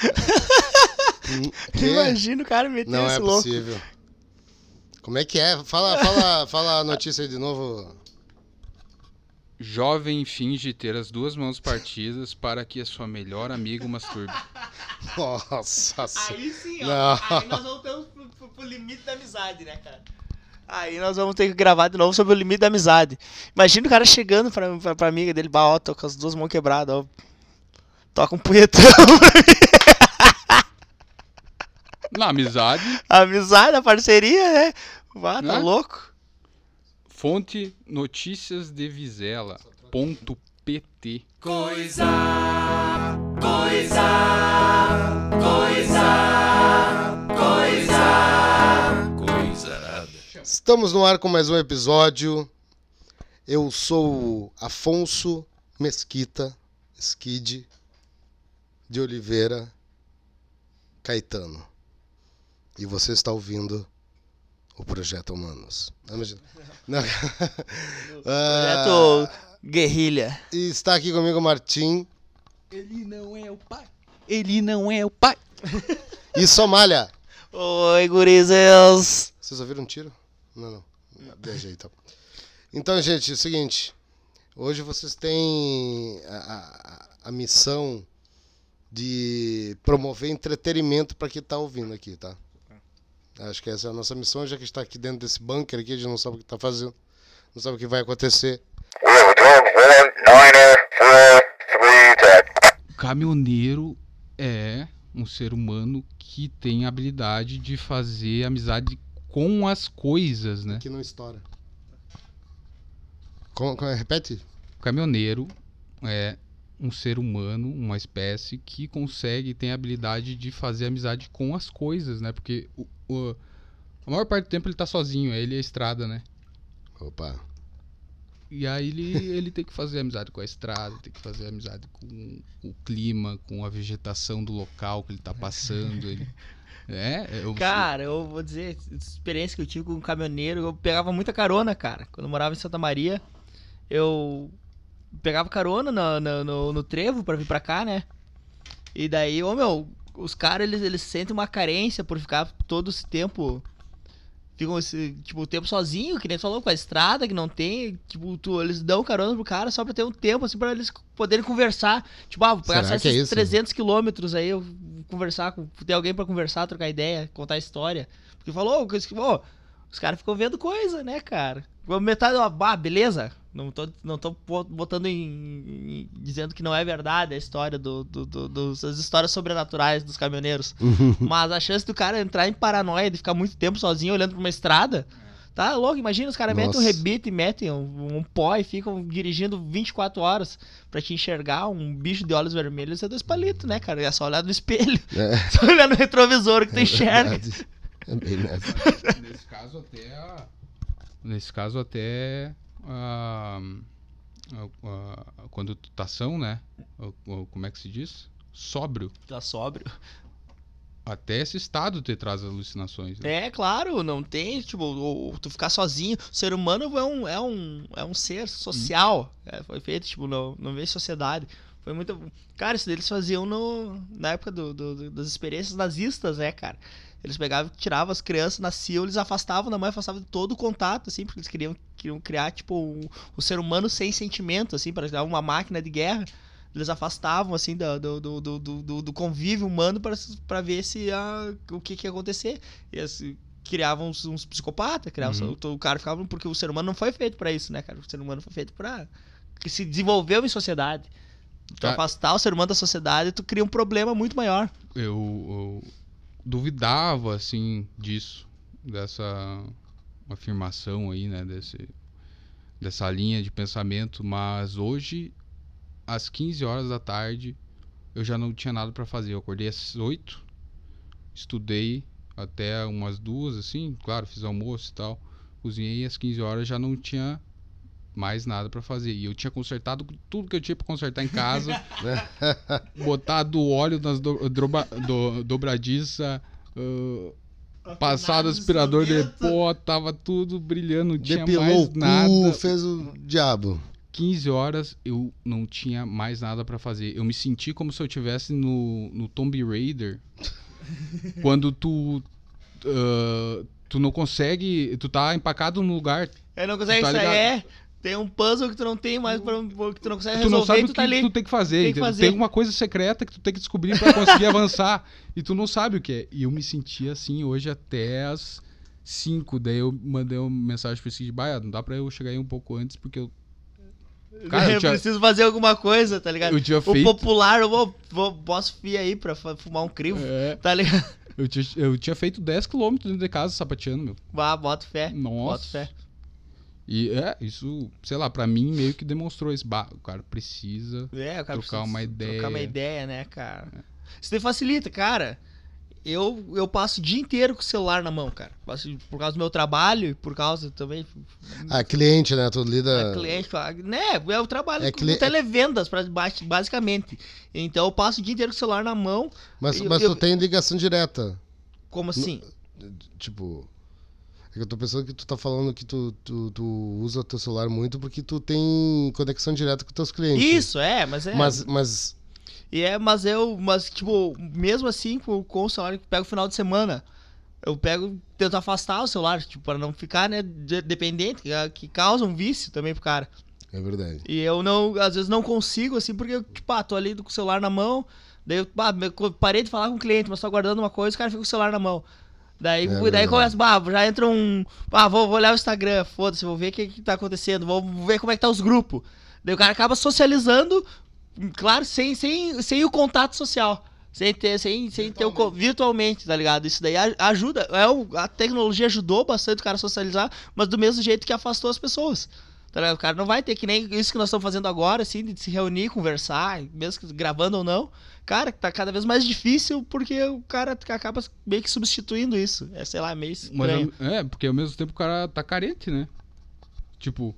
Hum? Imagina o cara meter Não esse é louco. possível. Como é que é? Fala, fala, fala a notícia aí de novo. Jovem finge ter as duas mãos partidas para que a sua melhor amiga o masturbe. Nossa senhora. Aí sim, ó. Não. Aí nós voltamos pro, pro- pro limite da amizade, né, cara? Aí nós vamos ter que gravar de novo sobre o limite da amizade. Imagina o cara chegando pra, pra, pra amiga dele, bah, ó, tô com as duas mãos quebradas, ó. Toca um punhetão. Na amizade, amizade, a parceria, né? Vá, tá Né? louco? fonte notícias de Vizela. Ponto PT. Estamos no ar com mais um episódio. Eu sou o Afonso Mesquita, Skid de Oliveira Caetano. E você está ouvindo o Projeto Humanos. Não, imagina. Não. Ah, Projeto Guerrilha. e está aqui comigo o Martim Ele não é o pai. Ele não é o pai. e Somália. Oi, gurizes. Vocês ouviram um tiro? Não, não. Viajei então. Então, gente, é o seguinte. Hoje vocês têm a, a- a missão de promover entretenimento para quem tá ouvindo aqui, tá? Acho que essa é a nossa missão, já que está aqui dentro desse bunker aqui, a gente não sabe o que tá fazendo, não sabe o que vai acontecer. Caminhoneiro é um ser humano que tem a habilidade de fazer amizade com as coisas, né? Que não estoura. Como, como é? Repete? Caminhoneiro é um ser humano, uma espécie que consegue, tem a habilidade de fazer amizade com as coisas, né? Porque o, o- a maior parte do tempo ele tá sozinho, ele é a estrada, né? Opa. E aí ele, ele tem que fazer amizade com a estrada, tem que fazer amizade com o clima, com a vegetação do local que ele tá passando. Ele, é, eu, Cara, eu vou dizer, experiência que eu tive com um caminhoneiro, eu pegava muita carona, cara. Quando eu morava em Santa Maria, eu pegava carona no, no, no- no trevo pra vir pra cá, né? E daí, ô meu, os caras, eles, eles sentem uma carência por ficar todo esse tempo... Ficam esse, tipo, o tempo sozinho, que nem tu falou, com a estrada, que não tem. Tipo, tu, eles dão carona pro cara só pra ter um tempo, assim, pra eles poderem conversar. Tipo, ah, vou que é esses isso? 300 quilômetros aí, eu vou conversar com. Ter alguém pra conversar, trocar ideia, contar história. Porque falou, ô, os caras ficam vendo coisa, né, cara? Metade, ó, bah, beleza. Não tô, não tô bo- botando em, em- dizendo que não é verdade a história do, do, do- dos, as histórias sobrenaturais dos caminhoneiros. Mas a chance do cara entrar em paranoia de ficar muito tempo sozinho olhando pra uma estrada. Tá louco, imagina, os caras metem um rebite, metem um, um pó e ficam dirigindo 24 horas pra te enxergar um bicho de olhos vermelhos é dois palitos, né, cara? É só olhar no espelho, É, só olhar no retrovisor que tu enxerga. verdade. É bem nessa. nesse caso até nesse caso até a, a, a condotação, né? O- o- como é que se diz? Sóbrio. Tá sóbrio. Até esse estado te traz alucinações. né? É, claro, não tem, tipo, tu ficar sozinho. O ser humano é um, é um, é um ser social. É, foi feito, tipo, não, não vê sociedade. Foi muito. Cara, isso eles faziam no, na época do, do- do- das experiências nazistas, né, cara? Eles pegavam, tiravam as crianças, nasciam, eles afastavam da mãe, afastavam de todo o contato, assim, porque eles queriam, queriam criar, tipo, um, o ser humano sem sentimento, assim, para criar uma máquina de guerra. Eles afastavam, assim, do, do, do, do, do- convívio humano para ver se ah, o que, que ia acontecer. E assim, criavam uns, uns psicopatas, criavam, Uhum. o cara ficava. Porque o ser humano não foi feito pra isso, né, cara? O ser humano foi feito pra. que se desenvolveu em sociedade. Tu Tá. afastar o ser humano da sociedade, tu cria um problema muito maior. Eu, eu duvidava assim disso, dessa afirmação aí, né, desse dessa linha de pensamento, mas hoje às 15 horas da tarde eu já não tinha nada para fazer. Eu acordei às 8, estudei até umas duas assim, claro, fiz almoço e tal. Cozinhei às 15 horas já não tinha mais nada para fazer. E eu tinha consertado tudo que eu tinha para consertar em casa botado óleo nas do, droba, do, dobradiça, ah, passado aspirador de pó, tava tudo brilhando, não tinha Depilou mais o cu, nada. fez o diabo. 15 horas eu não tinha mais nada pra fazer. Eu me senti como se eu estivesse no, no Tomb Raider. quando tu. ah, tu não consegue. Tu tá empacado num lugar. Aí não consegue Tá sair. Tem um puzzle que tu não tem mais, pra, que tu não consegue Tu não sabe o tu que tá ali. tu tem que fazer. Tem que fazer. Tem alguma coisa secreta que tu tem que descobrir pra conseguir avançar. E tu não sabe o que é. E eu me senti assim hoje até as 5. Daí eu mandei uma mensagem pro Cid, Baia, não dá pra eu chegar aí um pouco antes, porque eu. Cara, eu eu tinha- preciso fazer alguma coisa, tá ligado? Eu tinha O feito. popular, eu vou, vou, posso vir aí pra fumar um crivo, É, tá ligado? eu, tinha, eu tinha feito 10km dentro de casa sapateando, meu. Vá, bota fé. Nossa. Bota fé. E é, isso, sei lá, pra mim meio que demonstrou isso. Bah, o cara precisa. É, o cara Trocar precisa uma ideia. Trocar uma ideia, né, cara? Isso daí facilita, cara. Eu, eu passo o dia inteiro com o celular na mão, cara. Passo por causa do meu trabalho e por causa também. Ah, cliente, né? Tu lida. É cliente, né? É o trabalho É com cli- televendas, pra- basi- basicamente. Então eu passo o dia inteiro com o celular na mão. Mas, eu- mas eu- tu tem ligação direta. Como assim? Tipo. É que eu tô pensando que tu tá falando que tu, tu, tu usa o teu celular muito porque tu tem conexão direta com teus clientes. Isso, é, mas é. Mas, mas E é, mas eu, mas tipo, mesmo assim, com, com o celular que pego o final de semana, eu pego, tento afastar o celular, tipo, para não ficar, né, de- dependente, que, causa um vício também pro cara. é verdade. E eu não, às vezes não consigo, assim, porque, tipo, ah, tô ali com o celular na mão, daí eu ah, parei de falar com o cliente, mas tô aguardando uma coisa, o cara fica com o celular na mão. Daí, É daí começa, bah, já entra um. Ah, vou, vou olhar o Instagram, foda-se, vou ver o que, que tá acontecendo, vou ver como é que tá os grupos. Daí o cara acaba socializando, claro, sem, sem, sem o contato social. Sem ter, sem, sem ter o virtualmente, tá ligado? Isso daí ajuda. É a tecnologia ajudou bastante o cara a socializar, mas do mesmo jeito que afastou as pessoas. Tá? O cara não vai ter que nem isso que nós estamos fazendo agora, assim, de se reunir, conversar, mesmo que gravando ou não. Cara, tá cada vez mais difícil porque o cara acaba meio que substituindo isso. É, sei lá, meio Mas estranho. ao- é, porque ao mesmo tempo o cara tá carente, né? Tipo,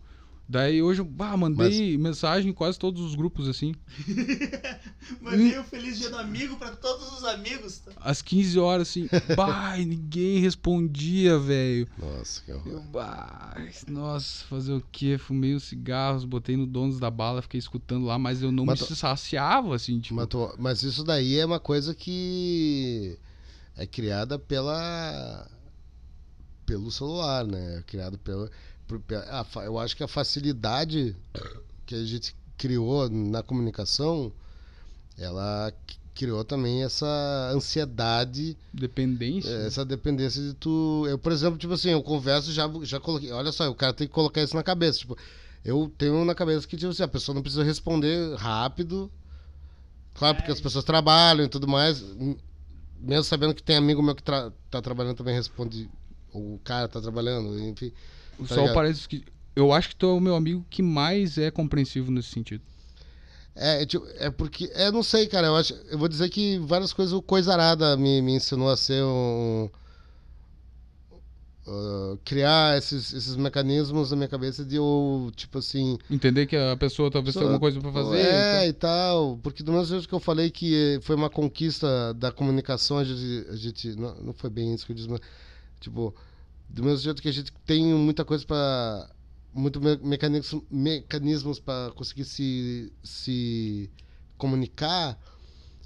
daí hoje eu bah, mandei mensagem em quase todos os grupos, assim. Mandei um feliz dia do amigo pra todos os amigos. tá? Às 15 horas, assim. bah, ninguém respondia, velho. Nossa, que horror. Eu, bah, nossa, fazer o quê? Fumei uns cigarros, botei no Donos da Bala, fiquei escutando lá, mas eu não Mas me saciava, assim, tipo. Mas, tu- mas isso daí é uma coisa que é criada pela pelo celular, né? É criado pela por- pe- a fa- eu acho que a facilidade que a gente criou na comunicação, ela criou também essa ansiedade, Dependência. eh, essa dependência de tu. Eu, por exemplo, tipo assim, eu converso já já coloquei. Olha só, o cara tem que colocar isso na cabeça, tipo. Eu tenho na cabeça que tipo assim, a pessoa não precisa responder rápido. Claro, porque as pessoas trabalham e tudo mais. m- Mesmo sabendo que tem amigo meu que tra tá trabalhando também responde. ou O cara tá trabalhando, enfim. Tá Só ligado? parece que. Eu acho que tu é o meu amigo que mais é compreensivo nesse sentido. É, é, tipo, é porque. É, não sei, cara. Eu, acho, eu vou dizer que várias coisas o Coisarada me, me ensinou a ser um. uh, criar esses, esses mecanismos na minha cabeça de eu, tipo assim. Entender que a pessoa talvez tenha alguma coisa pra fazer. É, então- e tal. Porque do mesmo jeito que eu falei que foi uma conquista da comunicação, a gente. A gente não, não foi bem isso que eu disse, mas. Tipo, do mesmo jeito que a gente tem muita coisa para muito me- mecanismos mecanismos para conseguir se se comunicar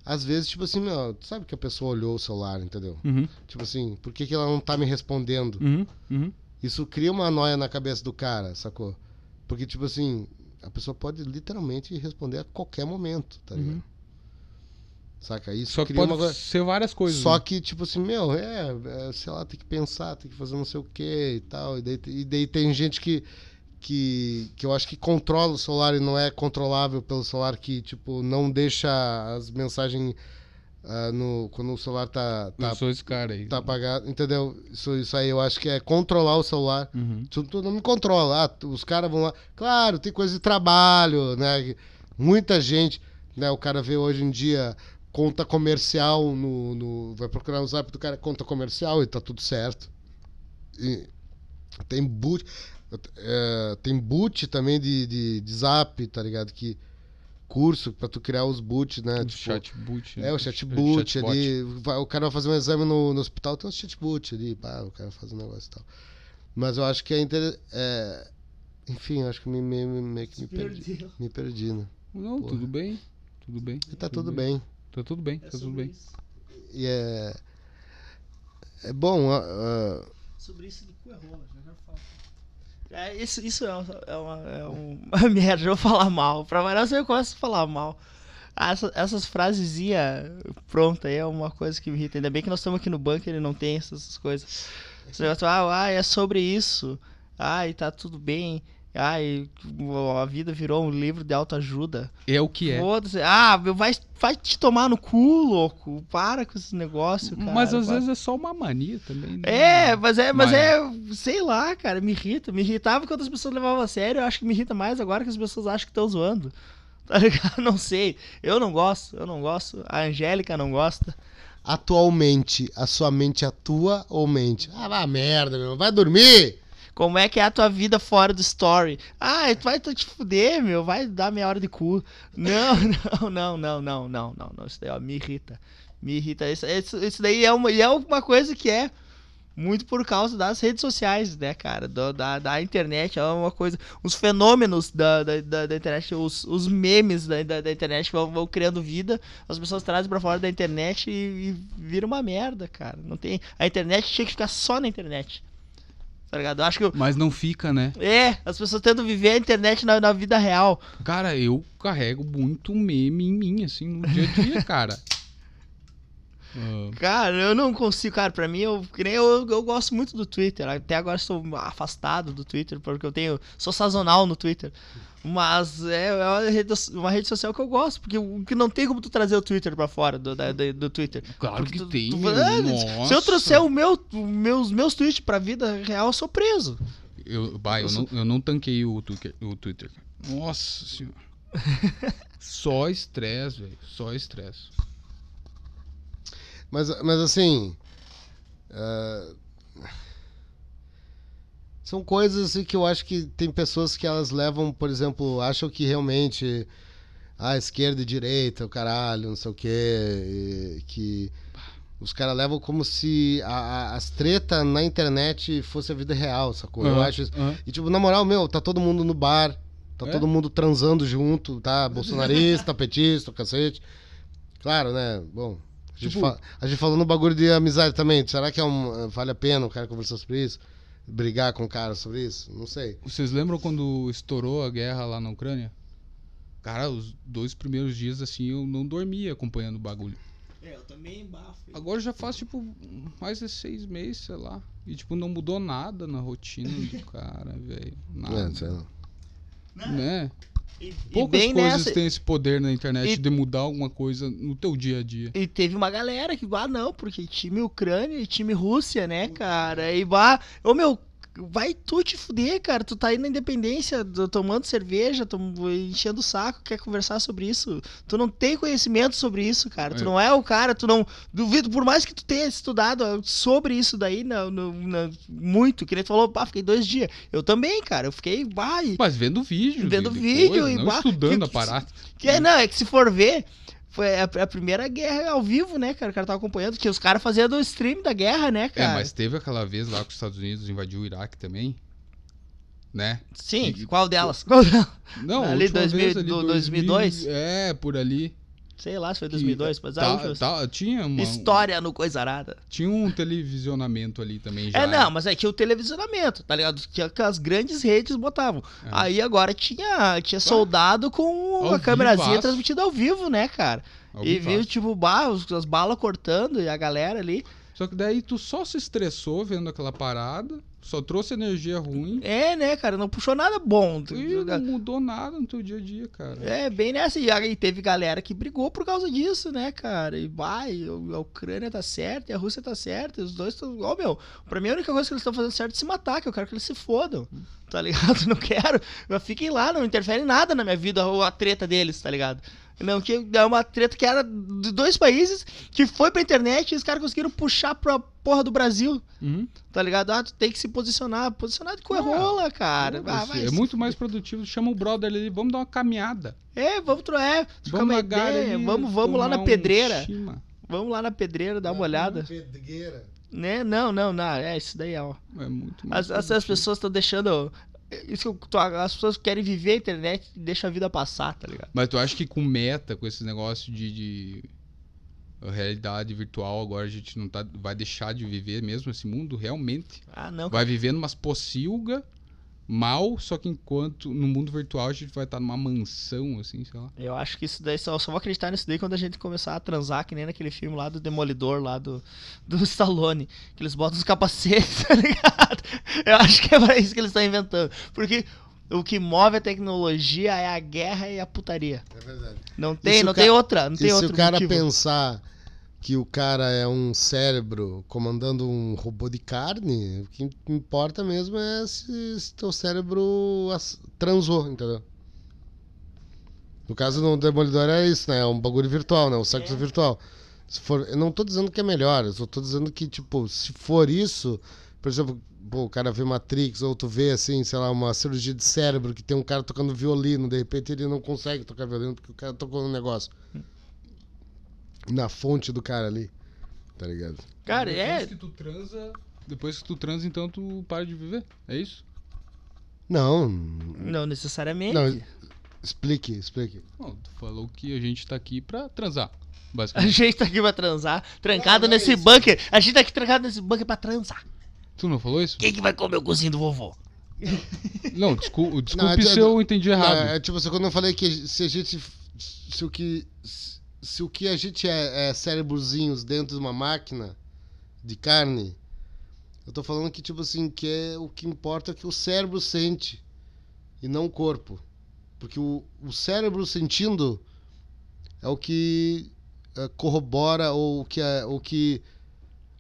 às vezes tipo assim meu tu sabe que a pessoa olhou o celular entendeu? Uhum, tipo assim por que, que ela não tá me respondendo? Uhum, uhum. isso cria uma noia na cabeça do cara sacou? Porque tipo assim a pessoa pode literalmente responder a qualquer momento tá ligado? Uhum. Saca isso Só que pode uma ser várias coisas. só né? que, tipo assim, meu, é, é, sei lá, tem que pensar, tem que fazer não sei o que e tal. E daí, e daí tem gente que, que, que eu acho que controla o celular e não é controlável pelo celular, que, tipo, não deixa as mensagens ah, no, quando o celular tá, Eu tá, sou esse cara aí. tá apagado, entendeu? Isso, isso aí eu acho que é controlar o celular. Uhum. Tu, tu não me controla. Ah, os caras vão lá. Claro, tem coisa de trabalho, né? Muita gente, né? O cara vê hoje em dia conta comercial no, no- vai procurar no zap do cara conta comercial e tá tudo certo. E tem boot, é, tem boot também de, de, de zap, tá ligado? Que curso pra tu criar os boots, né? O Tipo, chatbot. é, o chatbot ali. vai- o cara vai fazer um exame no, no hospital, tem um chatbot ali, pá, o cara faz um negócio e tal. Mas eu acho que é, inter... é, Enfim, acho que me, me, me- meio que me perdi. Me perdi, né? Não, Porra. tudo bem. Tudo bem. Tá tudo bem. Tá tudo bem, É tá tudo bem. isso. E é. É bom. ah, ah, Sobre isso do cu é rola, já já falo. É, isso, isso é, uma, é, uma, é uma merda, eu vou falar mal. Pra variar, eu gosto de falar mal. Ah, essa- essas frasezinhas pronta aí é uma coisa que me irrita. Ainda bem que nós estamos aqui no banco ele não tem essas coisas. Esse negócio, ah, ah, é sobre isso. Ai, tá tudo bem. Ai, a vida virou um livro de autoajuda. É o que é. Foda-se. Ah, meu, vai, vai te tomar no cu, louco. Para com esse negócio, cara. Mas às Para. vezes é só uma mania também. né? É, mas é, mas Mas- é, sei lá, cara, me irrita. Me irritava quando as pessoas levavam a sério. Eu acho que me irrita mais agora que as pessoas acham que estão zoando. Tá ligado? Não sei. Eu não gosto, eu não gosto. A Angélica não gosta. atualmente, a sua mente atua ou mente? Ah, vá merda, meu. Vai dormir! Como é que é a tua vida fora do story? Ah, tu vai te fuder, meu. Vai dar meia hora de cu. Não, não, não, não, não, não, não. não. Isso daí, ó, me irrita. Me irrita. Isso, isso, isso daí é uma, é uma coisa que é muito por causa das redes sociais, né, cara? Do- da, da internet. É uma coisa. Os fenômenos da, da, da, da internet, os, os memes da, da, da internet vão, vão criando vida. As pessoas trazem pra fora da internet e, e vira uma merda, cara. Não tem. A internet tinha que ficar só na internet. Tá ligado? Acho que. eu- Mas não fica, né? é, as pessoas tentam viver a internet na, na vida real. Cara, eu carrego muito meme em mim, assim, no dia a dia, cara. Ah, Cara, eu não consigo, cara, pra mim, eu, que nem eu, eu gosto muito do Twitter. Até agora estou afastado do Twitter, porque eu tenho. Sou sazonal no Twitter. Mas é, é uma, rede, uma rede social que eu gosto, porque que não tem como tu trazer o Twitter pra fora do, da- do, do Twitter. claro Porque que tu- tem. tu- meu, ah. Se eu trouxer o meu, meus, meus tweets pra vida real, eu sou preso. Eu, bah, eu, não, eu não tanquei o Twitter, o Twitter. Nossa senhora. Só estresse, velho. Só estresse. Mas, mas assim. ah, são coisas assim, que eu acho que tem pessoas que elas levam, por exemplo, acham que realmente. Ah, esquerda e direita, o caralho, não sei o quê. que os caras levam como se a- a- as tretas na internet fosse a vida real, sacou? Eu Aham, acho isso. aham. E tipo, na moral, meu, tá todo mundo no bar, tá É? todo mundo transando junto, tá? Bolsonarista, petista, cacete. Claro, né? Bom, a gente, Tipo- fa- a gente falou no bagulho de amizade também. Será que é um, vale a pena o cara conversar sobre isso? Brigar com o cara sobre isso? Não sei. Vocês lembram quando estourou a guerra lá na Ucrânia? Cara, os dois primeiros dias, assim, eu não dormia acompanhando o bagulho. É, eu também bafo. Agora já faz, tipo, mais de seis meses, sei lá. E, tipo, não mudou nada na rotina do cara, velho. É, Nada. sei lá. Né? E, e Poucas bem coisas nessa, têm esse poder na internet E- de mudar alguma coisa no teu dia a dia. E teve uma galera que, ah, não, porque time Ucrânia e time Rússia, né, cara? E, bah, ô meu, vai tu te fuder, cara. Tu tá aí na independência, do- tomando cerveja, tom- enchendo o saco, quer conversar sobre isso. Tu não tem conhecimento sobre isso, cara. Tu É. não é o cara, tu não. Duvido, por mais que tu tenha estudado sobre isso daí, na- muito, que nem tu falou, pá, fiquei dois dias. Eu também, cara. Eu fiquei, e- Mas vendo vídeo. Vendo de- de vídeo e não bah, estudando que- a parada. que é, não, é que se for ver, foi a, a primeira guerra ao vivo, né, cara? O cara tava acompanhando, que os caras fazendo o stream da guerra, né, É, cara? mas teve aquela vez lá que os Estados Unidos invadiu o Iraque também. Né? Sim, E- qual delas? Qual delas? Não, Ali última 2000 vez, ali, do 2000, 2002? É, por ali. Sei lá se foi que 2002, mas tá- última. tá- tinha uma, História no Coisarada. Tinha um televisionamento ali também já. É, não, mas aí tinha o televisionamento, tá ligado? Tinha que as grandes redes botavam. É. Aí agora tinha, tinha soldado com Ao a câmerazinha transmitida ao vivo, né, cara? Ao e vivaço. viu, tipo, bah, os- as balas cortando e a galera ali. Só que daí tu só se estressou vendo aquela parada, só trouxe energia ruim É, né, cara? Não puxou nada bom. e não mudou nada no teu dia a dia, cara. É, bem nessa. E aí teve galera que brigou por causa disso, né, cara? E vai, a Ucrânia tá certa e a Rússia tá certa. e Os dois estão. Ó, meu, pra mim a única coisa que eles estão fazendo certo é se matar, que eu quero que eles se fodam. Tá ligado? Não quero. Mas fiquem lá, não interfere nada na minha vida ou a treta deles, tá ligado? Não, que é uma treta que era de dois países que foi pra internet e os caras conseguiram puxar pra porra do Brasil, Uhum. tá ligado? Ah, tu tem que se posicionar. Posicionar de Ah, coerrola, cara. Ah, vai é muito mais produtivo. Chama o brother ali, vamos dar uma caminhada. É, vamos trocar, trocar Vamos uma ideia, vamos, vamos lá na um pedreira. chima. Vamos lá na pedreira dar uma olhada. Pedreira. Né? Não, não, não. É, isso daí é, ó. É muito mais As, as, pessoas estão deixando Isso que tu- as pessoas querem viver a internet e deixa a vida passar, tá ligado? Mas tu acha que com meta, com esse negócio de, de realidade virtual, agora a gente não tá, vai deixar de viver mesmo esse mundo realmente? Ah, não. Vai viver numas pocilga mal, só que enquanto no mundo virtual a gente vai estar numa mansão, assim, sei lá. Eu acho que isso daí, só, só vou acreditar nisso daí quando a gente começar a transar, que nem naquele filme lá do Demolidor, lá do, do Stallone, que eles botam os capacetes, tá ligado? Eu acho que é pra isso que eles estão inventando. Porque o que move a tecnologia é a guerra e a putaria. É verdade. Não tem, se não ca- tem outra, não E tem se outro o cara motivo. pensar que o cara é um cérebro comandando um robô de carne, o que importa mesmo é se, se teu cérebro transou, entendeu? No caso do Demolidor é isso, né? É um bagulho virtual, né? Um sexo É. virtual. Se for, eu não tô dizendo que é melhor, eu só tô dizendo que, tipo, se for isso, por exemplo, pô, o cara vê Matrix, ou tu vê, assim, sei lá, uma cirurgia de cérebro que tem um cara tocando violino, de repente ele não consegue tocar violino porque o cara tocou no negócio. Na fonte do cara ali, tá ligado? Cara, é. que tu transa, depois que tu transa, então tu para de viver. É isso? Não, Não necessariamente. Não, explique, explique. Não, tu falou que a gente tá aqui pra transar, A gente tá aqui pra transar, trancado Não, não é nesse isso. bunker. A gente tá aqui trancado nesse bunker pra transar. tu não falou isso? Quem que vai comer o cozinho do vovô? Não, desculpa, desculpe é- se eu entendi errado. É, é tipo assim, quando eu falei que se a gente. Se o que. Se o que a gente é, é cérebrozinhos dentro de uma máquina de carne, eu tô falando que, tipo assim, que é, o que importa é que o cérebro sente e não o corpo. Porque o, o cérebro sentindo é o que é, corrobora ou o que, é, o que.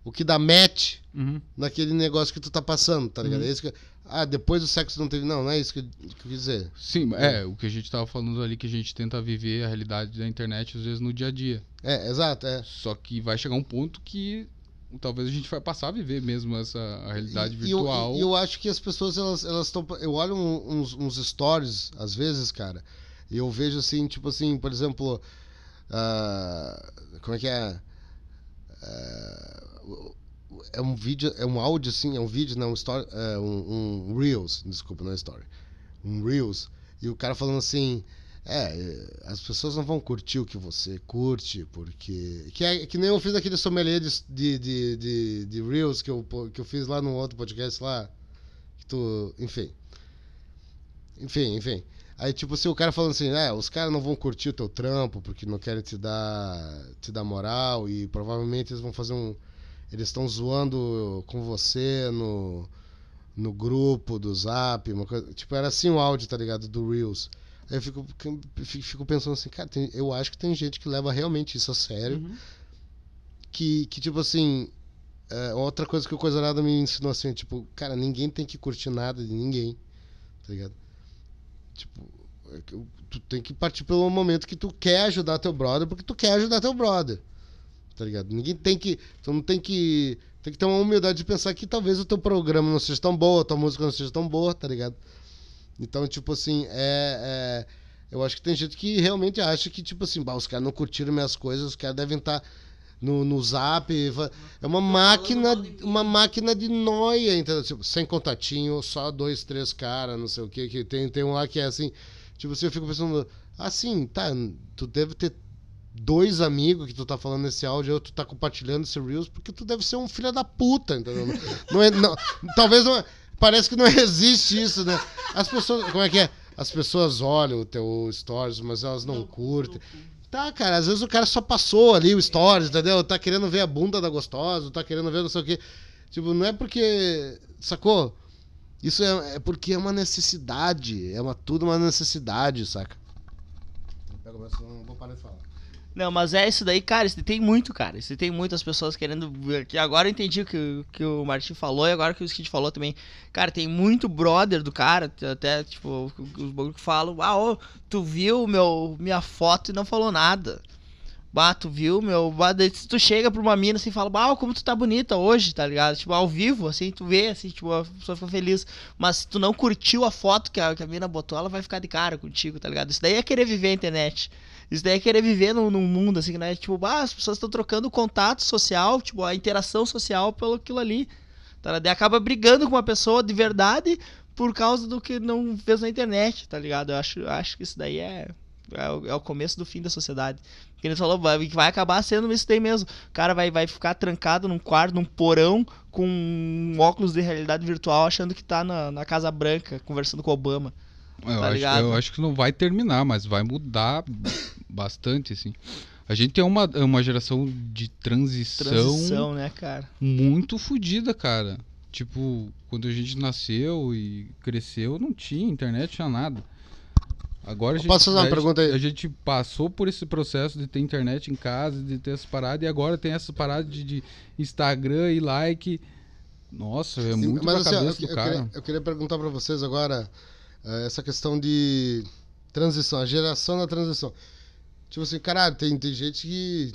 O que dá match Uhum. naquele negócio que tu tá passando, tá ligado? Uhum. É ah, depois do sexo não teve. Não, não é isso que, eu- quis dizer. Sim, é, o que a gente tava falando ali, que a gente tenta viver a realidade da internet, às vezes, no dia a dia. É, exato, é. Só que vai chegar um ponto que talvez a gente vai passar a viver mesmo essa realidade E- e eu- virtual. E eu, acho que as pessoas, elas elas estão. Eu olho uns, uns stories, às vezes, cara, e eu vejo assim, tipo assim, por exemplo. ah, como é que é? Ah, é um vídeo, é um áudio assim, é um vídeo, não, um story, é um, um Reels, desculpa, não é story. Um Reels, e o cara falando assim. É, as pessoas não vão curtir o que você curte, porque. Que, é, que nem eu fiz aquele sommelier de, de, de, de, de Reels que eu, que eu fiz lá no outro podcast lá. Que tu. Enfim. Enfim, enfim. Aí, tipo assim, o cara falando assim, é, os caras não vão curtir o teu trampo porque não querem te dar, te dar moral e provavelmente eles vão fazer um. Eles estão zoando com você no, no grupo do Zap. Uma coisa, tipo, era assim o áudio, tá ligado? Do Reels. Aí eu fico, fico pensando assim, cara, tem- eu acho que tem gente que leva realmente isso a sério. Uhum. Que, que tipo assim. é, outra coisa que o Coisa Nada me ensinou assim, tipo, cara, ninguém tem que curtir nada de ninguém. Tá ligado? Tipo, é tu tem que partir pelo momento que tu quer ajudar teu brother, porque tu quer ajudar teu brother. Tá ligado? Ninguém tem que. Tu não tem que. Tem que ter uma humildade de pensar que talvez o teu programa não seja tão boa, a tua música não seja tão boa, tá ligado? Então, tipo assim, é. é- eu acho que tem gente que realmente acha que, tipo assim, bah, os caras não curtiram minhas coisas, os caras devem estar no, no zap. É uma máquina, uma máquina de noia, entendeu? Tipo, sem contatinho, só dois, três caras, não sei o que, que tem, tem um lá que é assim. Tipo assim, eu fico pensando, assim, tá, tu deve ter dois amigos que tu tá falando nesse áudio, ou tu tá compartilhando esse Reels, porque tu deve ser um filho da puta, entendeu? Não é, não, talvez não. é- Parece que não existe isso, né? As pessoas. Como é que é? As pessoas olham o teu stories, mas elas não curtem. Tá, cara, às vezes o cara só passou ali o stories, entendeu? Tá querendo ver a bunda da gostosa, tá querendo ver não sei o quê. Tipo, não é porque. Sacou? Isso é, é porque é uma necessidade. É uma, tudo uma necessidade, saca? Pega o braço, não vou parar de falar. Não, mas é isso daí, cara. Isso tem muito, cara. Isso tem muitas pessoas querendo. Que agora eu entendi o que, que o Martin falou e agora que o Skid falou também. Cara, tem muito brother do cara, até, tipo, os bagulho que falam, ah, ô, tu viu meu, minha foto e não falou nada. Bah, tu viu, meu. Bah, tu chega pra uma mina assim e fala, bah, como tu tá bonita hoje, tá ligado? Tipo, ao vivo, assim, tu vê, assim, tipo, a pessoa fica feliz. Mas se tu não curtiu a foto que a, que a mina botou, ela vai ficar de cara contigo, tá ligado? Isso daí é querer viver a internet. Isso daí é querer viver num, num mundo, assim, que não é tipo, ah, as pessoas estão trocando o contato social, tipo, a interação social pelo aquilo ali. Tá? Daí acaba brigando com uma pessoa de verdade por causa do que não fez na internet, tá ligado? Eu acho, acho que isso daí é, é, o, é o começo do fim da sociedade. Que ele falou, vai, vai acabar sendo isso daí mesmo. O cara vai, vai ficar trancado num quarto, num porão, com um óculos de realidade virtual, achando que tá na, na Casa Branca, conversando com o Obama. Eu, Tá acho, eu acho que não vai terminar, mas vai mudar bastante, assim. A gente tem uma, uma geração de transição, Transição, né, cara? muito fodida, cara. Tipo, quando a gente nasceu e cresceu, não tinha internet, tinha nada. Agora a gente, Posso fazer uma pergunta aí? A gente passou por esse processo de ter internet em casa, de ter essa parada, e agora tem essa parada de, de Instagram e like. Nossa, é Sim, muito mas pra assim, cabeça eu, do eu cara. queria, eu queria perguntar pra vocês agora eh, essa questão de transição, a geração da transição. Tipo assim, caralho, tem, tem gente que,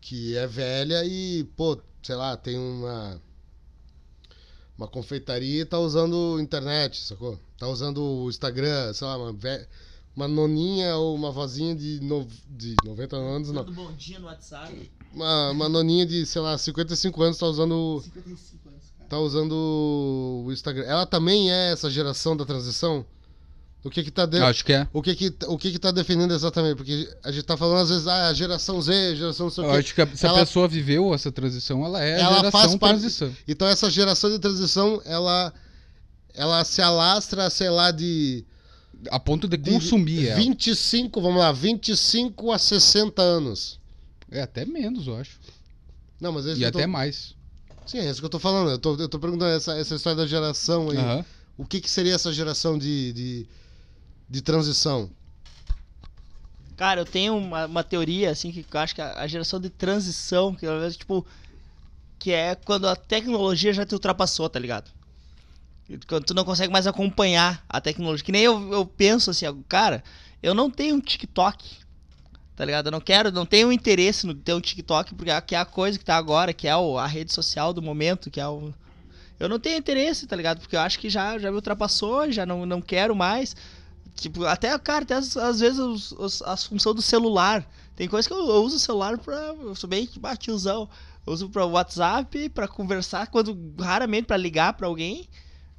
que é velha e, pô, sei lá, tem uma uma confeitaria e tá usando internet, sacou? Tá usando o Instagram, sei lá, uma, ve- uma noninha ou uma vozinha de, no, de 90 anos, não. bom dia no WhatsApp. Uma, uma noninha de, sei lá, 55 anos tá usando o- 55 anos, cara. tá usando o Instagram. Ela também é essa geração da transição? O que que tá de... Acho que é. o que que o que que tá definindo exatamente? Porque a gente tá falando às vezes ah, a geração Z, a geração Eu acho que a- se Ela- a pessoa viveu essa transição, ela é Ela geração faz parte- transição. Então essa geração de transição, ela ela se alastra, sei lá, de, A ponto de de consumir ela. 25, vamos lá, 25 a 60 anos. É até menos, eu acho. Não, mas é E até tô... mais. Sim, é isso que eu tô falando. Eu tô, eu tô perguntando essa, essa história da geração aí. Aham. O que que seria essa geração de, de, de transição? Cara, eu tenho uma, uma teoria, assim, que eu acho que a, a geração de transição, que vezes, tipo, que é quando a tecnologia já te ultrapassou, tá ligado? Quando tu não consegue mais acompanhar a tecnologia. Que nem eu, eu penso assim, cara, eu não tenho um TikTok, tá ligado? Eu não quero, não tenho interesse no ter um TikTok, porque é, é a coisa que tá agora, que é o- a rede social do momento, que é o. Eu não tenho interesse, tá ligado? Porque eu acho que já, já me ultrapassou, já não, não quero mais. Tipo, até, cara, até às, vezes os, os- as funções do celular. Tem coisa que eu, eu uso o celular pra. Eu sou bem tipo, ah, tiozão. Eu uso pra WhatsApp, pra conversar, quando raramente pra ligar pra alguém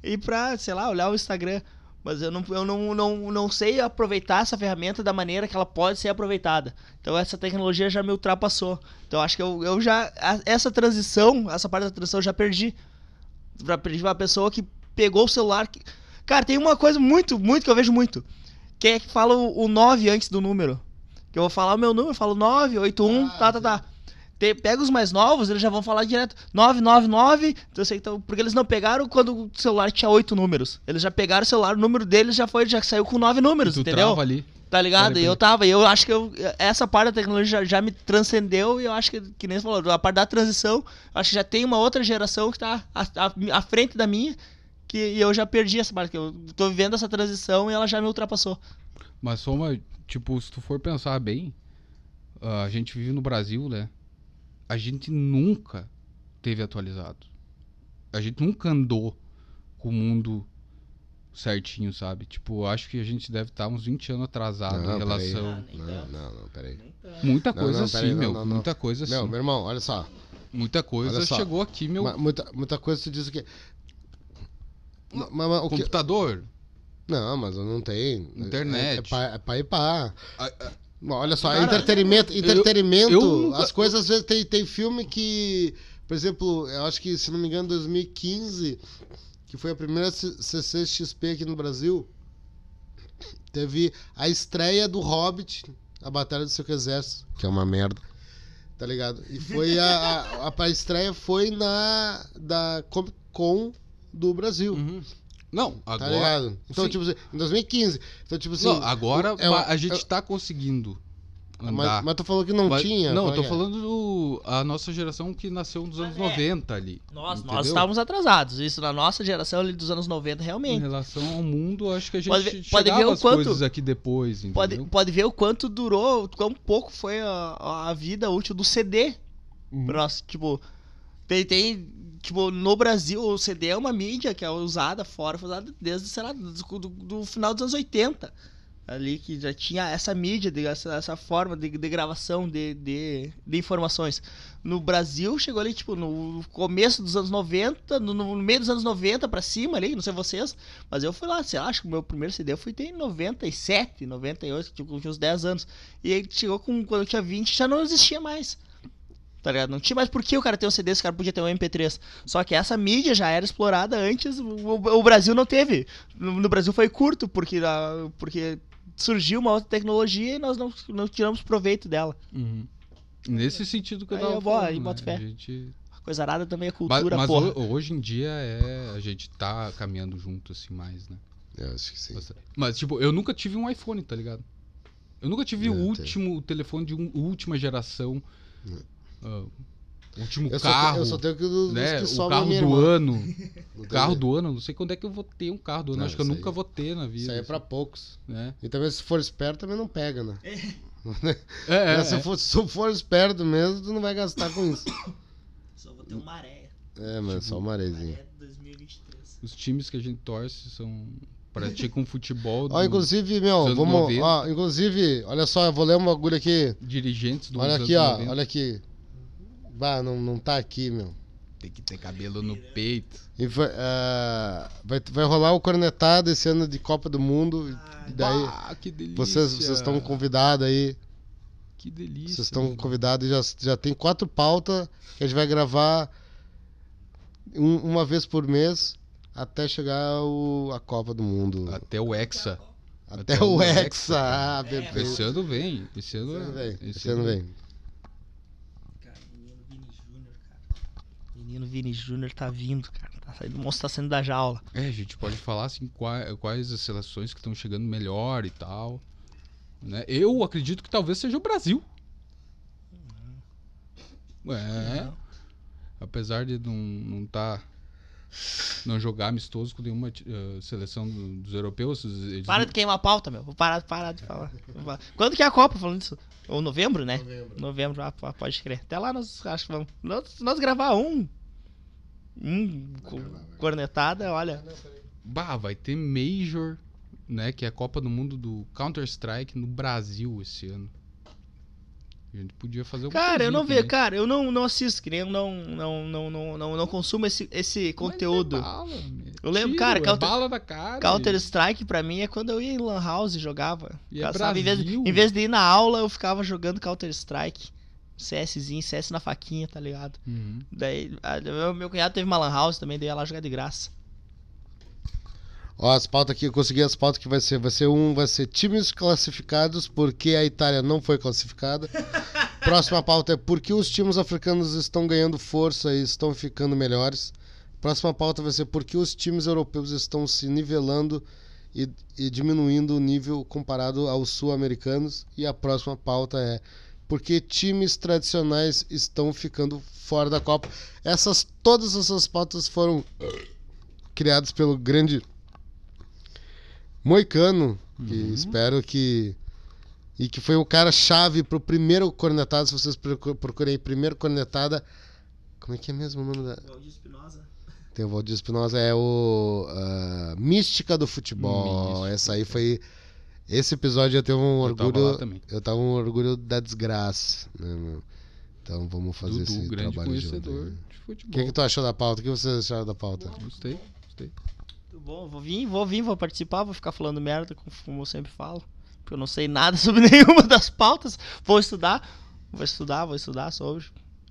e pra, sei lá, olhar o Instagram. Mas eu não, eu não, não, não sei aproveitar essa ferramenta da maneira que ela pode ser aproveitada. Então essa tecnologia já me ultrapassou. Então acho que eu, eu já. Essa transição, essa parte da transição eu já perdi. Pra perdi uma pessoa que pegou o celular. que- Cara, tem uma coisa muito, muito que eu vejo muito. Que é que fala o, o 9 antes do número. Que eu vou falar o meu número, eu falo 981, Ah, tá, tá, tá. Te- pega os mais novos, eles já vão falar direto 999. Então, sei que tão- porque eles não pegaram quando o celular tinha oito números. Eles já pegaram o celular, o número deles já foi, já saiu com nove números, tu entendeu? ali. Tá ligado? E eu tava, e eu acho que eu, essa parte da tecnologia já, já me transcendeu e eu acho que, que nem você falou, a parte da transição, acho que já tem uma outra geração que tá à, à- à frente da minha, que e eu já perdi essa parte, que eu tô vivendo essa transição e ela já me ultrapassou. Mas só uma, tipo, se tu for pensar bem, ah, a gente vive no Brasil, né? A gente nunca teve atualizado. A gente nunca andou com o mundo certinho, sabe? Tipo, acho que a gente deve estar uns 20 anos atrasado Não, em relação. Não, tanto. não, não, peraí. Muita Não, coisa não, assim, não, meu. não, não. Muita coisa assim. Meu, meu irmão, olha só. Muita coisa Olha só. chegou aqui, meu. Muita, muita coisa tu diz que. Ma- ma- ma- o que- computador. Não, mas eu não tenho. Internet. É, é, pra, é pra ir pá. Ah, Bom, Olha só, Cara, entretenimento, eu- entretenimento, eu nunca- as coisas às vezes tem, tem filme que, por exemplo, eu acho que, se não me engano, 2015, que foi a primeira CCXP aqui no Brasil, teve a estreia do Hobbit, a Batalha do Seu Exército, que é uma merda, tá ligado? E foi a, a, a, a estreia foi na da Comic Con do Brasil. uhum. Não, Tá agora. ligado? Então, Sim. tipo assim, em 2015. Então, tipo assim. não, agora é, a gente é, tá conseguindo andar. mas, mas tu falou que não Mas- tinha. Não, eu tô é? falando do, a nossa geração que nasceu nos anos é. 90 ali. Nós, entendeu? nós estávamos atrasados. Isso na nossa geração ali dos anos 90, Em realmente. relação ao mundo, acho que a gente Pode ver- pode ver o quanto- coisas aqui depois, entendeu? Pode, pode ver o quanto durou, quão pouco foi a, a vida útil do CD. Uhum. Nossa, tipo, tem, tem, tipo, no Brasil o CD é uma mídia que é usada fora, foi usada desde, sei lá, do, do- do final dos anos 80. ali que já tinha essa mídia, de, essa, essa forma de, de gravação de, de, de informações. No Brasil, chegou ali, tipo, no começo dos anos 90, no, no meio dos anos 90 pra cima ali, não sei vocês, mas eu fui lá, sei lá, acho que o meu primeiro CD eu fui ter em 97, 98, tipo, tinha uns 10 anos. E aí chegou com, quando eu tinha 20, já não existia mais. Tá ligado? Não tinha mais por que o cara ter um CD, esse cara podia ter um MP3. Só que essa mídia já era explorada antes, o, o Brasil não teve. No, no, Brasil foi curto, porque, a, porque surgiu uma outra tecnologia e nós não, não tiramos proveito dela. Uhum. Nesse sentido que eu Aí tava eu vou- falando, aí né? boto fé. A gente... Coisa arada também é Mas, cultura, mas porra. ho- hoje em dia é a gente tá caminhando junto assim mais, né? Eu acho que sim. Mas tipo, eu nunca tive um iPhone, tá ligado? Eu nunca tive É, o tem. último telefone de um- última geração. Ah, último Eu só, carro. eu só tenho que né, que o carro do irmã. ano. O carro do ano, não sei quando é que eu vou ter um carro do ano. Não, Acho que eu nunca aí- vou ter na vida. Isso aí é assim, pra poucos. né? E também se for esperto, também não pega, né? É, é, Mas se, é. for, se tu for esperto mesmo, tu não vai gastar com isso. Só vou ter uma maré. É, mano, só uma arezinha. 2023. Os times que a gente torce são. Praticam futebol. Ó, do- inclusive, meu, vamos. 90. Ó, inclusive, olha só, eu vou ler um bagulho aqui. dirigentes do Olha aqui, ó, olha aqui. Bah, não, não tá aqui, meu. Tem que ter cabelo no peito. E vai, ah, vai, vai rolar o cornetado esse ano de Copa do Mundo. E daí, ah, que delícia. vocês estão convidados aí. Que delícia. Vocês estão convidados e já, já tem quatro pautas que a gente vai gravar um- uma vez por mês até chegar o, a Copa do Mundo. Até o Hexa. Até, até o Hexa. Hexa. Ah, É, perfeito. Esse ano vem. Esse ano, Esse ano vem. esse Esse ano vem. Cara, menino Vini Júnior, cara. Menino Vini Júnior tá vindo, cara. Tá saindo, o monstro tá saindo da jaula. É, a gente pode falar assim quais, quais as seleções que estão chegando melhor e tal. Né? Eu acredito que talvez seja o Brasil. É. Apesar de não não tá não jogar amistoso com nenhuma eh, seleção do- dos europeus, eles Para de queimar a pauta, meu. Vou parar, parar de falar. Quando que é a Copa falando isso? Ou novembro, né? Novembro. Novembro, ah, pode crer. Até lá nós acho que vamos. Nós, nós gravar um. Um co- cornetada, olha. Bah, vai ter Major, né? Que é a Copa do Mundo do Counter-Strike no Brasil esse ano. A gente podia fazer um Cara, eu não vejo, cara, eu não, não assisto, que nem eu não, não, não, não, não, não consumo esse, esse conteúdo. Eu lembro, cara, é Counter- bala na cara. Counter Strike pra mim é quando eu ia em Lan House e jogava. E é Caçava, em, vez, em vez de ir na aula, eu ficava jogando Counter Strike. CSzinho, CS na faquinha, tá ligado? Uhum. Daí, a- meu, meu cunhado teve uma Lan House também, daí ia lá jogar de graça. Ó, as pautas aqui, eu consegui as pautas que vai ser. Vai ser um, vai ser times classificados porque a Itália não foi classificada. Próxima pauta é por que os times africanos estão ganhando força e estão ficando melhores. Próxima pauta vai ser por que os times europeus estão se nivelando e, e diminuindo o nível comparado aos sul-americanos. E a próxima pauta é por que times tradicionais estão ficando fora da Copa. Essas, todas essas pautas foram criadas pelo grande Moicano, que Uhum. espero que. E que foi o cara chave pro primeiro cornetada. Se vocês procu- procurem aí, primeiro cornetada. Como é que é mesmo o nome da. Tem o Valdir Espinosa, é o. ah, Mística do Futebol. Mística. Essa aí foi. Esse episódio eu tenho um Eu tava orgulho. lá também. Eu tava um orgulho da desgraça. Né, meu? Então vamos fazer Dudu, esse grande trabalho junto. conhecedor aí. de O futebol. que, que tu achou da pauta? O que vocês acharam da pauta? Gostei, gostei. Muito bom, vou vir, vou vir, vou participar, vou ficar falando merda, como- eu sempre falo. Porque eu não sei nada sobre nenhuma das pautas. Vou estudar, vou estudar, vou estudar sobre.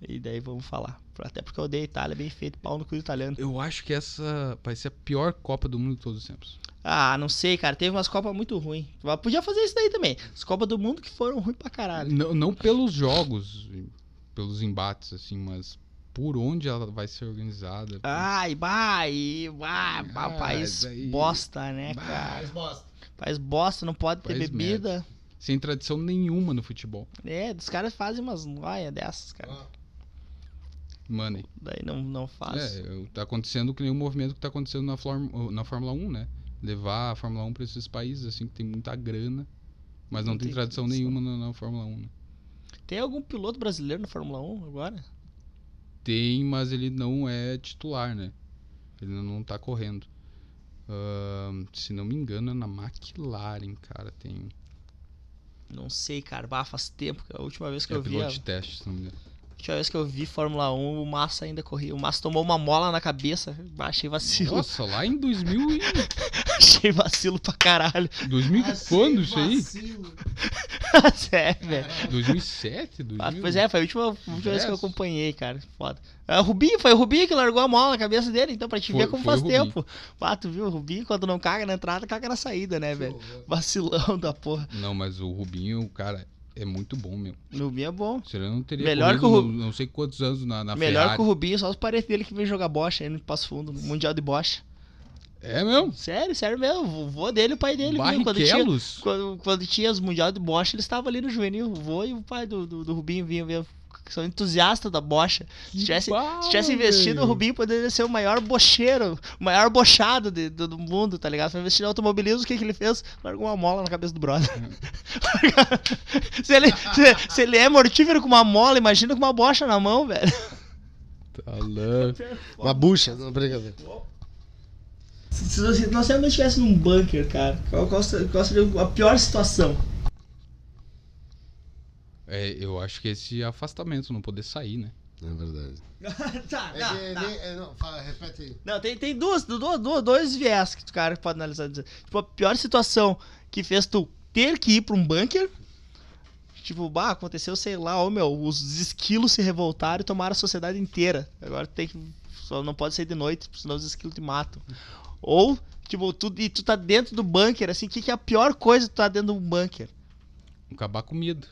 E daí vamos falar. Até porque eu odeio Itália, bem feito, pau no cu italiano. Eu acho que essa vai ser a pior Copa do Mundo de todos os tempos. Ah, não sei, cara. Teve umas Copas muito ruins. Podia fazer isso daí também. As Copas do Mundo que foram ruins pra caralho. Não, não pelos jogos, pelos embates, assim, mas por onde ela vai ser organizada. Ai, vai, vai, Ah, país daí- bosta, né, Bah, cara? País bosta, não pode ter País bebida. Sem tradição nenhuma no futebol. É, os caras fazem umas noia dessas, cara. Money. Daí não, não faz. É, tá acontecendo que nem o movimento que tá acontecendo na, Flor- na Fórmula 1, né? Levar a Fórmula 1 pra esses países, assim, que tem muita grana, mas não, Não tem, tem tradição nenhuma na, na Fórmula 1, né? Tem algum piloto brasileiro na Fórmula 1 agora? Tem, mas ele não é titular, né? Ele não tá correndo. Ahn, se não me engano, é na McLaren, cara. Tem. Não sei, cara. Bah, faz tempo. A última vez que É eu vi. piloto A de teste, se não me engano. Última vez que eu vi Fórmula 1, o Massa ainda corria. O Massa tomou uma mola na cabeça. Achei vacilo. Nossa, lá em 2000 e... achei vacilo pra caralho. 2000 e quando isso aí? Sério, velho. 2007? 2000? Ah, Pois é, foi a última, última vez que eu acompanhei, cara. Foda. É, o Rubinho, foi o Rubinho que largou a mola na cabeça dele, então pra te Foi- ver como faz o tempo. Ah, tu viu, o Rubinho, quando não caga na entrada, caga na saída, né, velho? Vacilão da porra. Não, mas o Rubinho, cara, é muito bom, meu. O Rubinho é bom. Se ele não teria Melhor que o Ru- no- não sei quantos anos na, na Melhor Ferrari. que o Rubinho, só os parentes dele que veio jogar bocha aí no Passo Fundo, no Mundial de Bocha. É mesmo? Sério, sério mesmo. O vô dele e o pai dele, viu? Quando tinha, quando, quando tinha os Mundial de Bocha, eles estavam ali no juvenil. O vô e o pai do, do, do Rubinho vinham ver. Que São entusiastas da bocha. Se tivesse, se tivesse investido, o. Rubinho poderia ser o maior bocheiro, o maior bochado de- do, do mundo, tá ligado? Foi investir no automobilismo, o que, que ele fez? Largou uma mola na cabeça do brother. se, ele, se, se ele é mortífero com uma mola, imagina com uma bocha na mão, velho. Tá louco. Uma bucha, não, brincadeira. Se nós, se nós realmente estivéssemos num bunker, cara, qual, qual, qual seria a pior situação? É, eu acho que esse afastamento, não poder sair, né? É verdade. tá, É que nem- é, não, fala, repete aí. Não, tem, tem duas, duas, duas, dois viés que o cara pode analisar. e dizer. Tipo, a pior situação que fez tu ter que ir pra um bunker. Tipo, bah, aconteceu, sei lá, ô meu, os esquilos se revoltaram e tomaram a sociedade inteira. Agora tem que. Só não pode sair de noite, senão os esquilos te matam. Ou, tipo, tu, e tu tá dentro do bunker, assim, o que, que é a pior coisa que tu tá dentro de um bunker? Acabar com medo.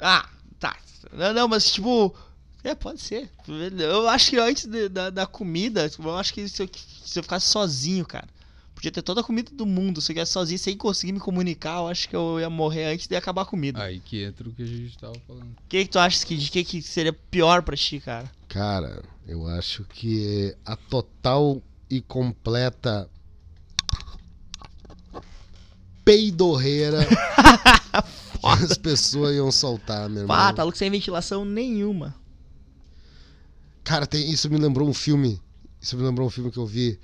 Ah, tá. Não, não, mas tipo. É, pode ser. Eu acho que antes de- da, da comida, tipo, eu acho que se eu, se eu ficasse sozinho, cara. Podia ter toda a comida do mundo. Se eu ficasse sozinho sem conseguir me comunicar, eu acho que eu ia morrer antes de acabar a comida. O Aí que entra o que a gente tava falando. que, que tu acha que, de que, que seria pior pra ti, cara? Cara, eu acho que a total e completa peidorreira as pessoas iam soltar, meu irmão. Pá, tá louco sem ventilação nenhuma. Cara, tem, isso me lembrou um filme. Isso me lembrou um filme que eu vi.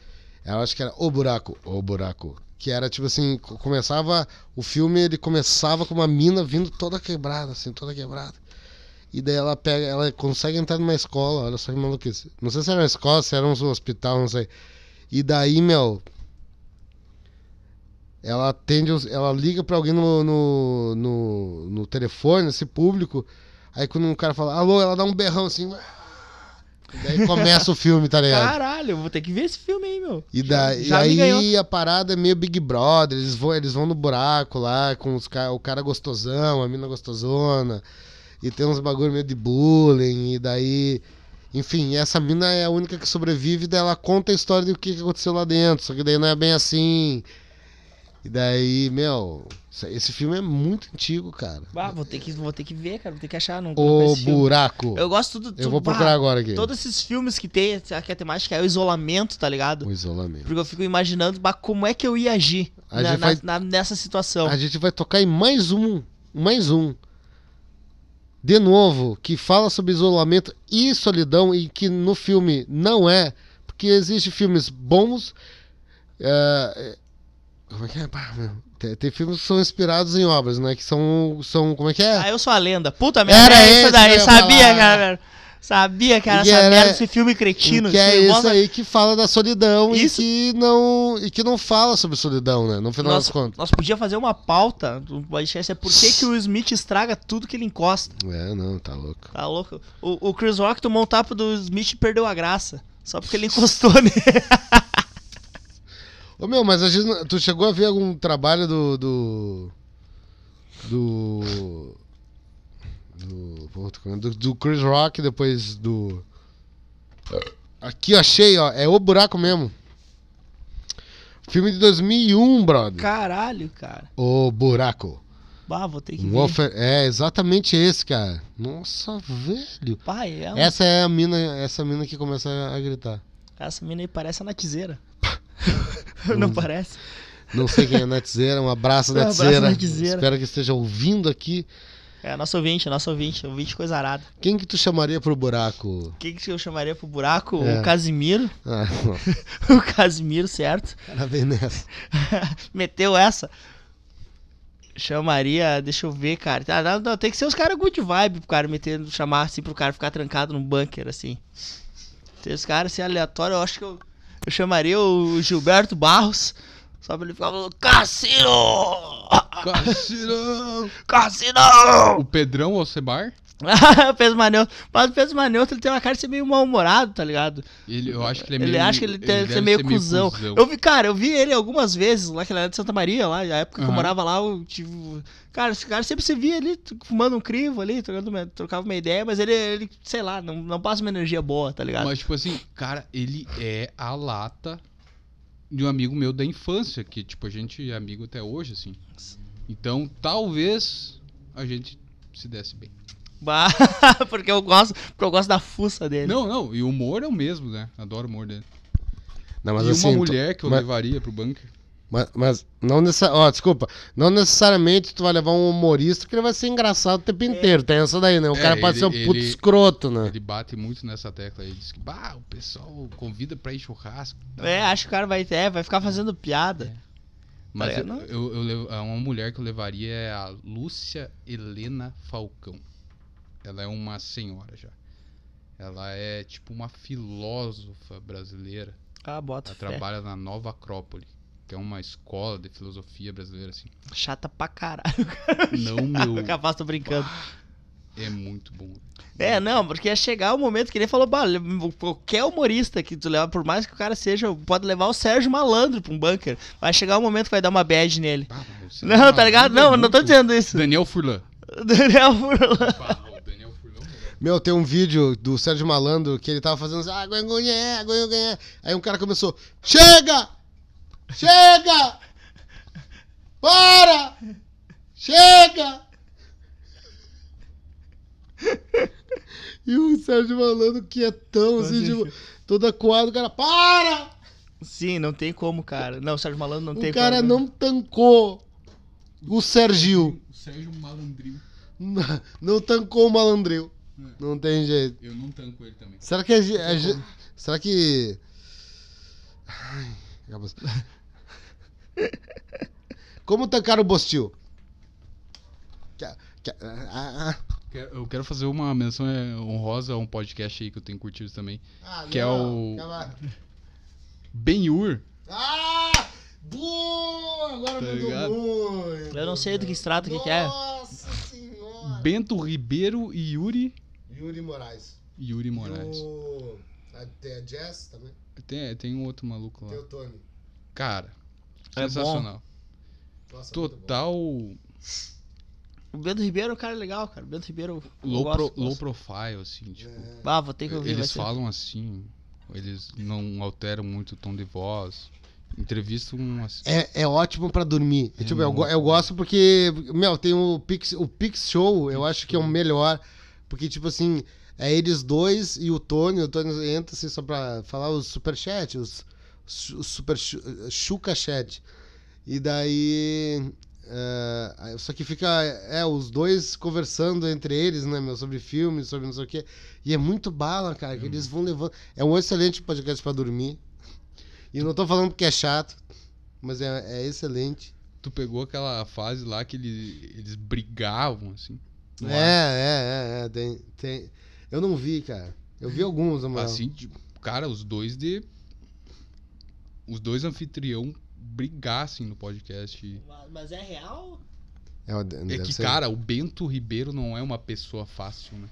Eu acho que era O Buraco. O Buraco. Que era tipo assim, co- começava. O filme ele começava com uma mina vindo toda quebrada, assim, toda quebrada. E daí ela pega, ela consegue entrar numa escola, olha só que maluquice. Não sei se era uma escola, se era um hospital, não sei. E daí, meu. Ela atende, ela liga pra alguém no, no, no, no telefone, esse público. Aí quando um cara fala, alô, ela dá um berrão assim. E daí começa o filme, tá ligado? Caralho, eu vou ter que ver esse filme aí, meu. E, da, já e me aí a parada é meio Big Brother, eles vão, eles vão no buraco lá com os, o cara gostosão, a mina gostosona, e tem uns bagulho meio de bullying, e daí. Enfim, essa mina é a única que sobrevive, daí ela conta a história do que aconteceu lá dentro, só que daí não é bem assim. E daí, meu, esse- filme é muito antigo, cara. Ah, vou ter que, vou ter que ver, cara. Vou ter que achar. Não, O. Buraco. Eu gosto tudo. Eu vou procurar agora aqui. Todos esses filmes que tem, que a temática é o isolamento, tá ligado? O isolamento. Porque eu fico imaginando bah, como é que eu ia agir na- vai- na- nessa situação. A gente vai tocar em mais um, mais um. De novo, que fala sobre isolamento e solidão e que no filme não é, porque existem filmes bons. é, é, como é que é? Pá, Tem, tem filmes que são inspirados em obras, né? Que são, são como é que é? Ah, eu sou a lenda. Puta merda, Era é isso daí. Sabia, falar. cara. Sabia que era E essa era- merda, esse filme cretino. que é esse isso mostra- aí que fala da solidão Isso. e que não e que não fala sobre solidão, né? No final Nós, das contas. nós podíamos fazer uma pauta do podcast é por que, que o Smith estraga tudo que ele encosta. É, não, tá louco. Tá louco? O, o Chris Rock tomou um tapa do Smith e perdeu a graça. Só porque ele encostou nele. Ô meu, mas tu chegou a ver algum trabalho do. do. do. do, do, Chris Rock depois do. Aqui, achei, ó. É o buraco mesmo. Filme de 2001, brother. Caralho, cara. O buraco. Bah, vou ter que Um ver. É exatamente esse, cara. Nossa, velho. Pai, é um- Essa é a mina, essa mina que começa a gritar. essa mina aí parece a Natizeira. Não parece? Não sei quem é Netzeira, um abraço, Um abraço, Netzeira. Espero que esteja ouvindo aqui. É, nosso ouvinte, nosso ouvinte, ouvinte coisa arada. Quem que tu chamaria pro buraco? Quem que eu chamaria pro buraco? É. O Casimiro. Ah, o Casimiro, certo? Vem nessa. Meteu essa. Chamaria, deixa eu ver, cara. Tá, não, não, tem que ser os caras good vibe pro cara meter, chamar assim pro cara ficar trancado num bunker, assim. Tem os caras assim aleatórios, eu acho que eu, eu chamaria o Gilberto Barros. Só pra ele ficar falando, Cassino! Cassirão! Cassino! O Pedrão Alcebar, Pedro Maneuto. Mas o Pedro Maneuto ele tem uma cara de ser meio mal-humorado, tá ligado? ele, eu acho que ele é Ele meio. acha que ele deve ser meio cuzão. Eu vi, cara, eu vi ele algumas vezes lá, que ele era de Santa Maria, lá, na época que eu morava lá, eu tive. Cara, esse cara sempre se via ali, fumando um crivo ali, trocando trocava uma ideia, mas ele, ele sei lá, não, não passa uma energia boa, tá ligado? Mas, tipo assim, cara, ele é a lata de um amigo meu da infância, que, tipo, a gente é amigo até hoje, assim. Então, talvez a gente se desse bem. Bah, porque eu gosto, porque eu gosto da fuça dele. Não, não, e o humor é o mesmo, né? Adoro o humor dele. Não, mas e assim, uma mulher que eu mas- levaria pro bunker. Mas, mas não necessariamente. Ó, desculpa. Não necessariamente tu vai levar um humorista que ele vai ser engraçado o tempo inteiro. Tem essa daí, né? O É, cara pode ele- ser um puto ele- escroto, né? Ele bate muito nessa tecla aí. Diz que, bah, o pessoal convida pra ir churrasco. É, acho que o cara vai, é, vai ficar fazendo piada. Mas Tá eu, ligado? eu, eu levo- uma mulher que eu levaria é a Lúcia Helena Falcão. Ela é uma senhora já. Ela é tipo uma filósofa brasileira. Ah, bota Ela fé. trabalha na Nova Acrópole, que é uma escola de filosofia brasileira, assim. Chata pra caralho. Não, meu. Capaz, tô brincando. É muito bom. É, não, porque ia chegar o momento que ele falou, qualquer humorista que tu leva, por mais que o cara seja, pode levar o Sérgio Malandro pra um bunker. Vai chegar o momento que vai dar uma bad nele. Ah, Não, tá ligado? é Não, não tô dizendo isso. Daniel Furlan. Daniel Furlan. Ah, o Daniel Furlan. Meu, tem um vídeo do Sérgio Malandro que ele tava fazendo assim, ah, gonhonhé, gonhonhé. Aí um cara começou, chega! Chega! Para! Chega! E o Sérgio Malandro quietão, assim, tipo, todo acuado, o cara, para! Sim, não tem como, cara. Não, o Sérgio Malandro não tem o cara como. não tancou o Sergio. O Sérgio Malandril. Não, não tancou o malandril. Não tem jeito. Eu não tanco ele também. Será que a a ge- Será que. Ai, acabou. Como tancar o Bostil? Ah, ah. Quero- Eu quero fazer uma menção é, honrosa a um podcast aí que eu tenho curtido também. Ah, Que é o-. Ben-Hur. Ah! Boa! Agora Tá mandou ligado? muito. Eu não sei do que se trata, o que, que é. Nossa senhora! Bento Ribeiro e Yuri. Yuri Moraes. Yuri Moraes. E o... a- Tem a Jess também. Tem, tem um outro maluco Tem lá. o Tony. Cara, É sensacional. Nossa, bom. Total O Bento Ribeiro é um cara legal, cara. O Bento Ribeiro. eu low, gosto, pro- low profile, assim, tipo. É. Ah, vou ter que ouvir. vai Eles ser- falam assim, eles não alteram muito o tom de voz. Entrevistam assim. É, é ótimo pra dormir. É tipo, eu, go- muito eu gosto porque, meu, tem o Pix, o Pix Show, eu acho que é o melhor. Porque, tipo assim, é eles dois e o Tony. O Tony entra assim só pra falar os superchat, os, os super chu- chuca chat. E daí. aí- só que fica é, os dois conversando entre eles, né, meu, sobre filmes, sobre não sei o quê. E é muito bala, cara, que eles vão levando. É um excelente podcast pra dormir. E não tô falando porque é chato, mas é, é excelente. Tu pegou aquela fase lá que eles, eles brigavam, assim. No É, ar. é, é, é. Tem, tem... Eu não vi, cara. Eu vi alguns, mas. Assim, cara, os dois de. Os dois anfitrião brigassem no podcast. Mas é real? É, É que, ser- cara, o Bento Ribeiro não é uma pessoa fácil, né?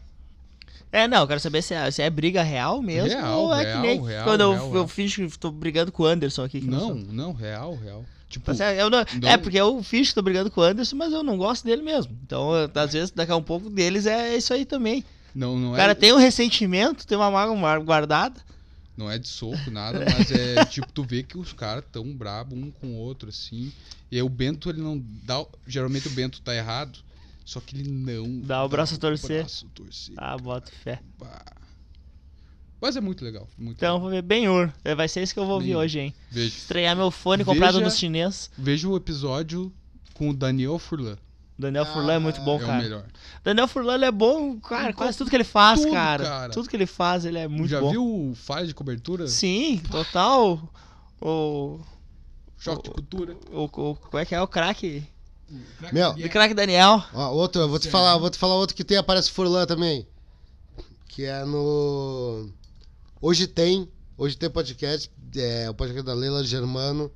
É, não, eu quero saber se é, se é briga real mesmo Real, ou é real, que nem real, quando eu, real, eu real. finjo que tô brigando com o Anderson aqui. que Não, sou. não, real, real. Tipo, Tá? Eu não- não- É, porque eu finjo que tô brigando com o Anderson, mas eu não gosto dele mesmo. Então, eu- às vezes, daqui a um pouco deles é isso aí também. não, não O é. cara tem um ressentimento, tem uma mágoa guardada. Não é de soco, nada, mas é tipo, tu vê que os caras tão brabo um com o outro, assim. E aí o Bento, ele não dá. Geralmente o Bento tá errado, só que ele não. Dá o braço a torcer. braço a torcer. Ah, bota fé. Mas é muito legal. Muito Então, eu legal. vou ver bem Ur. É, Vai ser isso que eu vou ouvir hoje, hein? Veja, Estrear meu fone comprado Veja- no chinês. veja o episódio com o Daniel Furlan. O Daniel Furlan é muito bom, é o cara. melhor. Daniel Furlan é bom, cara, quase tudo que ele faz, tudo, cara. cara. Tudo que ele faz, ele é muito Já bom. viu falha de cobertura? Sim, total. O, Choque de cultura. o, o como é que é o craque? Meu, O craque Daniel. Ó, outro, eu vou te falar, vou te falar outro que tem, aparece Furlan também. Que é no. Hoje tem. Hoje tem podcast. É o podcast da Leila Germano.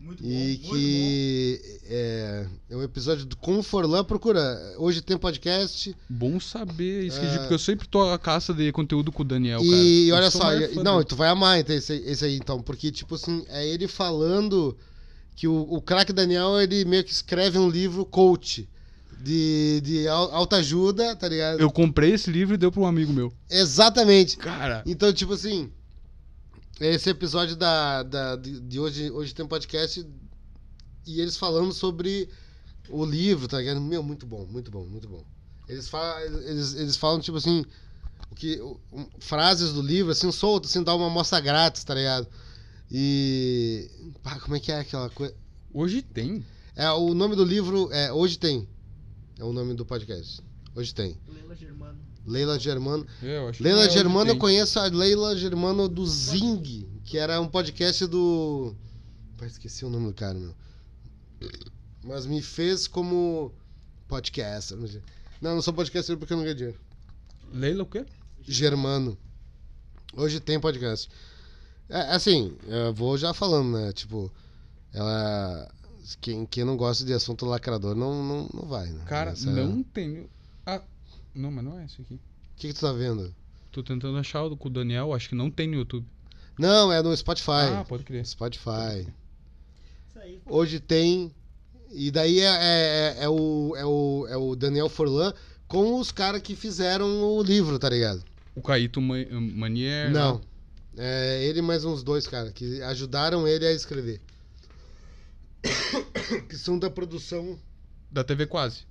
Muito E que é, é um episódio do, com o Forlan, procura. Hoje tem podcast. Bom saber isso, É. porque eu sempre tô à caça de conteúdo com o Daniel, cara. e olha só, e- não, dele. tu vai amar então, esse, esse aí então, porque tipo assim, é ele falando que o, o craque Daniel, ele meio que escreve um livro coach de, de al- autoajuda, tá ligado? Eu comprei esse livro e deu pra um amigo meu. Exatamente. Cara, Então, tipo assim, esse episódio da, da, de, hoje, hoje tem um podcast e eles falando sobre o livro, tá ligado? Meu, muito bom, muito bom, muito bom. Eles falam, eles, eles falam tipo assim, o que, o- um, frases do livro, assim, solto, assim, dá uma amostra grátis, tá ligado? E. Pá, como é que é aquela coisa? hoje tem. É, o nome do livro é Hoje Tem. É o nome do podcast. Hoje tem. Leila Germano. Leila Germano. É, eu acho que Leila é, Germano, eu conheço a Leila Germano do Zing, que era um podcast do. Pá, esqueci o nome do cara, meu. Mas me fez como podcaster. Não, não sou podcaster porque eu não ganho dinheiro. Leila o quê? Germano. Hoje tem podcast. É, assim, eu vou já falando, né? Tipo, ela. Quem, quem não gosta de assunto lacrador não, não, não vai, né? Cara, Essa- não tem. Ah, não, mas não é esse aqui. O que, que tu tá vendo? Tô tentando achar o com o Daniel, acho que não tem no YouTube. Não, é no Spotify. Ah, pode crer. Spotify. Isso aí. Hoje tem. E daí é, é, é o, é, o, é o Daniel Forlan com os caras que fizeram o livro, tá ligado? O Caíto Ma- Manier. Não. né? É ele mais uns dois caras que ajudaram ele a escrever. que são da produção. Da TV Quase.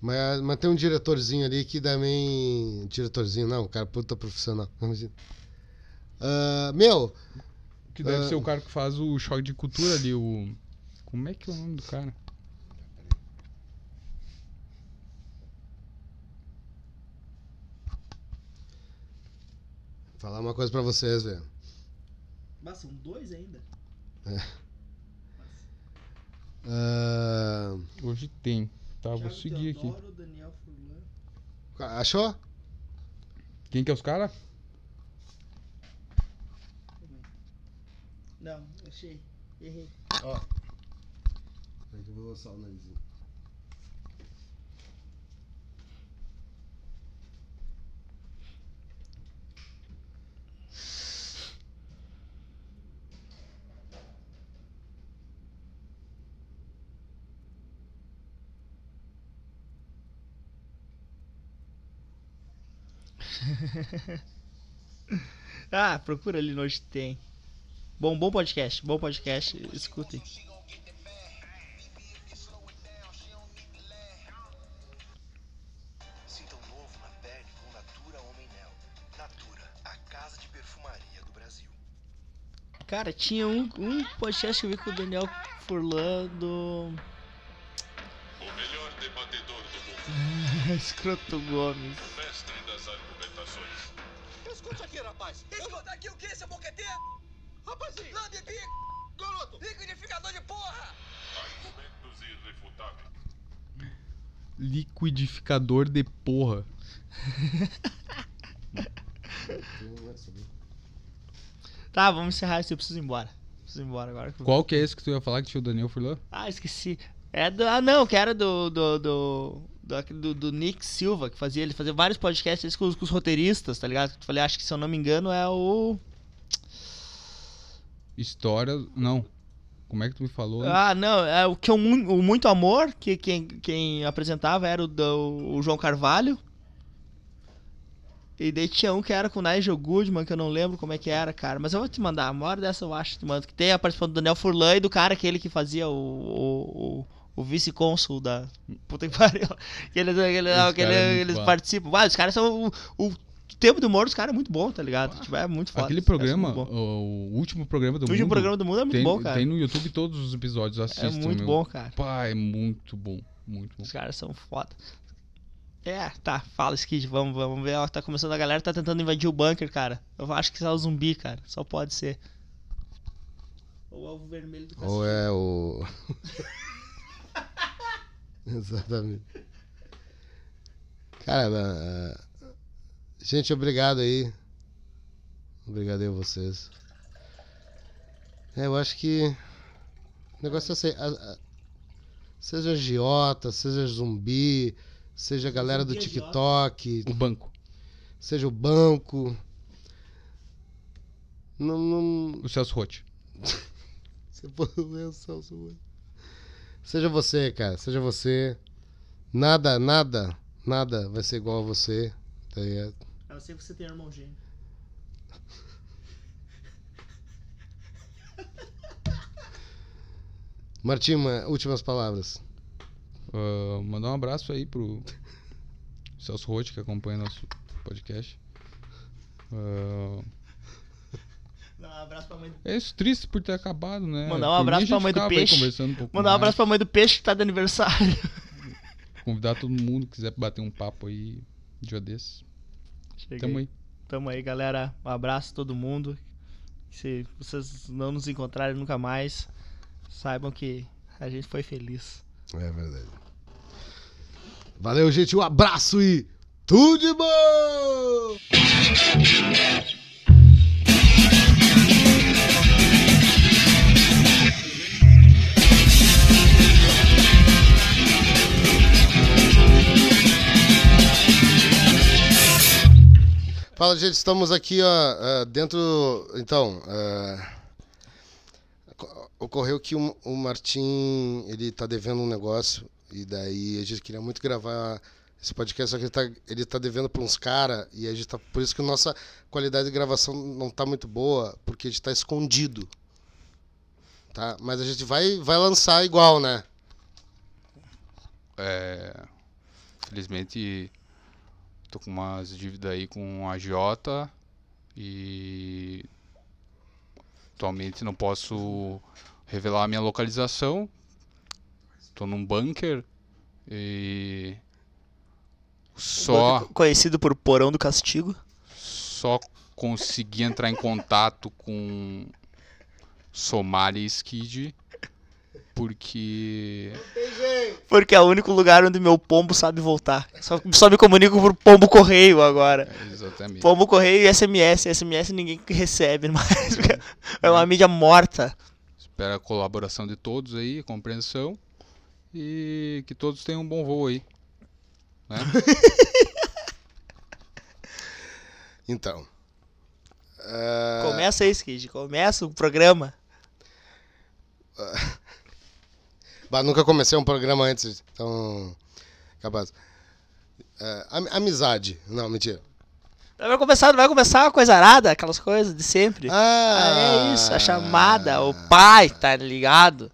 Mas, mas tem um diretorzinho ali que também. Diretorzinho, não, cara puta profissional. Ah, meu, Que deve Ah. ser o cara que faz o choque de cultura ali, o. Como é que é o nome do cara? Falar uma coisa pra vocês, velho. Mas são dois ainda. Ah, Hoje tem. Tá, vou seguir aqui. Daniel Furlan. achou? Quem que é os caras? Não, achei. Errei. Ó. Peraí que eu vou lançar o narizinho. Ah, procura ali no Hoje Tem. Bom, bom podcast, bom podcast, escutem. Cara, tinha um, um podcast que eu vi com o Daniel Furlan do. O melhor debatedor do mundo, Escroto Gomes. Rapazinho. Lambe bico. Garoto. Liquidificador de porra. Argumentos irrefutáveis. Liquidificador de porra. Tá, vamos encerrar isso, eu preciso ir embora. Preciso ir embora agora. Qual que é esse que tu ia falar que tinha o Daniel Furlan? Ah, esqueci. É do. Ah, não, que era do. Do, do, do, do Nick Silva, que fazia. Ele fazia vários podcasts com, os- com os roteiristas, tá ligado? Eu falei, acho que se eu não me engano é o. História. Não. Como é que tu me falou? Ah, não, é o que eu, o Muito Amor, que quem, quem apresentava era o, do, o João Carvalho. E daí tinha um que era com o Nigel Goodman, que eu não lembro como é que era, cara. Mas eu vou te mandar, uma hora dessa eu acho, te mando. Que tem a participação do Daniel Furlan e do cara aquele que fazia o, o, o, o vice-cônsul da. Puta que pariu. Que eles, que eles, Esse que ele- cara é eles participam. Ah, os caras são o, o o tempo do humor dos caras é muito bom, tá ligado? Tipo, é muito foda. Aquele os são programa, o, o último programa do O último mundo. programa do mundo é muito tem, bom, cara. Tem no YouTube todos os episódios, É assistam. muito meu. bom, cara. Pá, é muito bom. Muito bom. Os caras são foda. É, tá, fala, Skid, vamos, vamos ver. Ó, tá começando a galera tá tentando invadir o bunker, cara. Eu acho que é o zumbi, cara. Só pode ser. Ou alvo vermelho do Ou é o. Exatamente. Cara, ah, gente, obrigado aí. Obrigado aí a vocês. É, eu acho que. O negócio é assim. a- a- seja agiota, seja zumbi, seja a galera do. TikTok, O banco. seja o banco. Não, não, O Celso Rotti. Você pode ler o Celso Ruas. Seja você, cara. Seja você. Nada, nada, nada vai ser igual a você. Tá ligado? Eu sei que você tem irmão gêmeo. Últimas palavras. Ah, mandar um abraço aí pro Celso Rotti, que acompanha nosso podcast. Dá um abraço pra mãe do... é isso, triste por ter acabado, né? Mandar um mim, abraço a pra mãe do peixe. um Mandar um mais. abraço pra mãe do peixe que tá de aniversário. Convidar todo mundo que quiser bater um papo aí, dia desses. Tamo aí. Tamo aí, galera. Um abraço a todo mundo. Se vocês não nos encontrarem nunca mais, saibam que a gente foi feliz. É verdade. Valeu, gente. Um abraço e tudo de bom! Fala, gente, estamos aqui, ó, ah, dentro. Então, oco- ocorreu que o, Martim, ele tá devendo um negócio, e daí a gente queria muito gravar esse podcast, só que ele tá, ele tá devendo pra uns caras, e a gente tá. Por isso que a nossa qualidade de gravação não tá muito boa, porque a gente tá escondido. Tá? Mas a gente vai, vai lançar igual, né? É, felizmente tô com umas dívidas aí com a Jota e atualmente não posso revelar a minha localização. Tô num bunker e só Conhecido por Porão do Castigo. só consegui entrar em contato com Somália e Skid porque Porque é o único lugar onde meu pombo sabe voltar. Só, só me comunico por pombo correio agora. exatamente Pombo correio e SMS. SMS ninguém recebe mais. É uma mídia morta. Espero a colaboração de todos aí, compreensão. E que todos tenham um bom voo aí. Né? Então. ah, Começa aí, Skid. Começa o programa. Bah, nunca comecei um programa antes, então. Capaz. É, am- amizade. Não, mentira. Vai começar, vai começar a coisa arada, aquelas coisas de sempre. Ah, Ah, é isso, a chamada, o pai, tá ligado?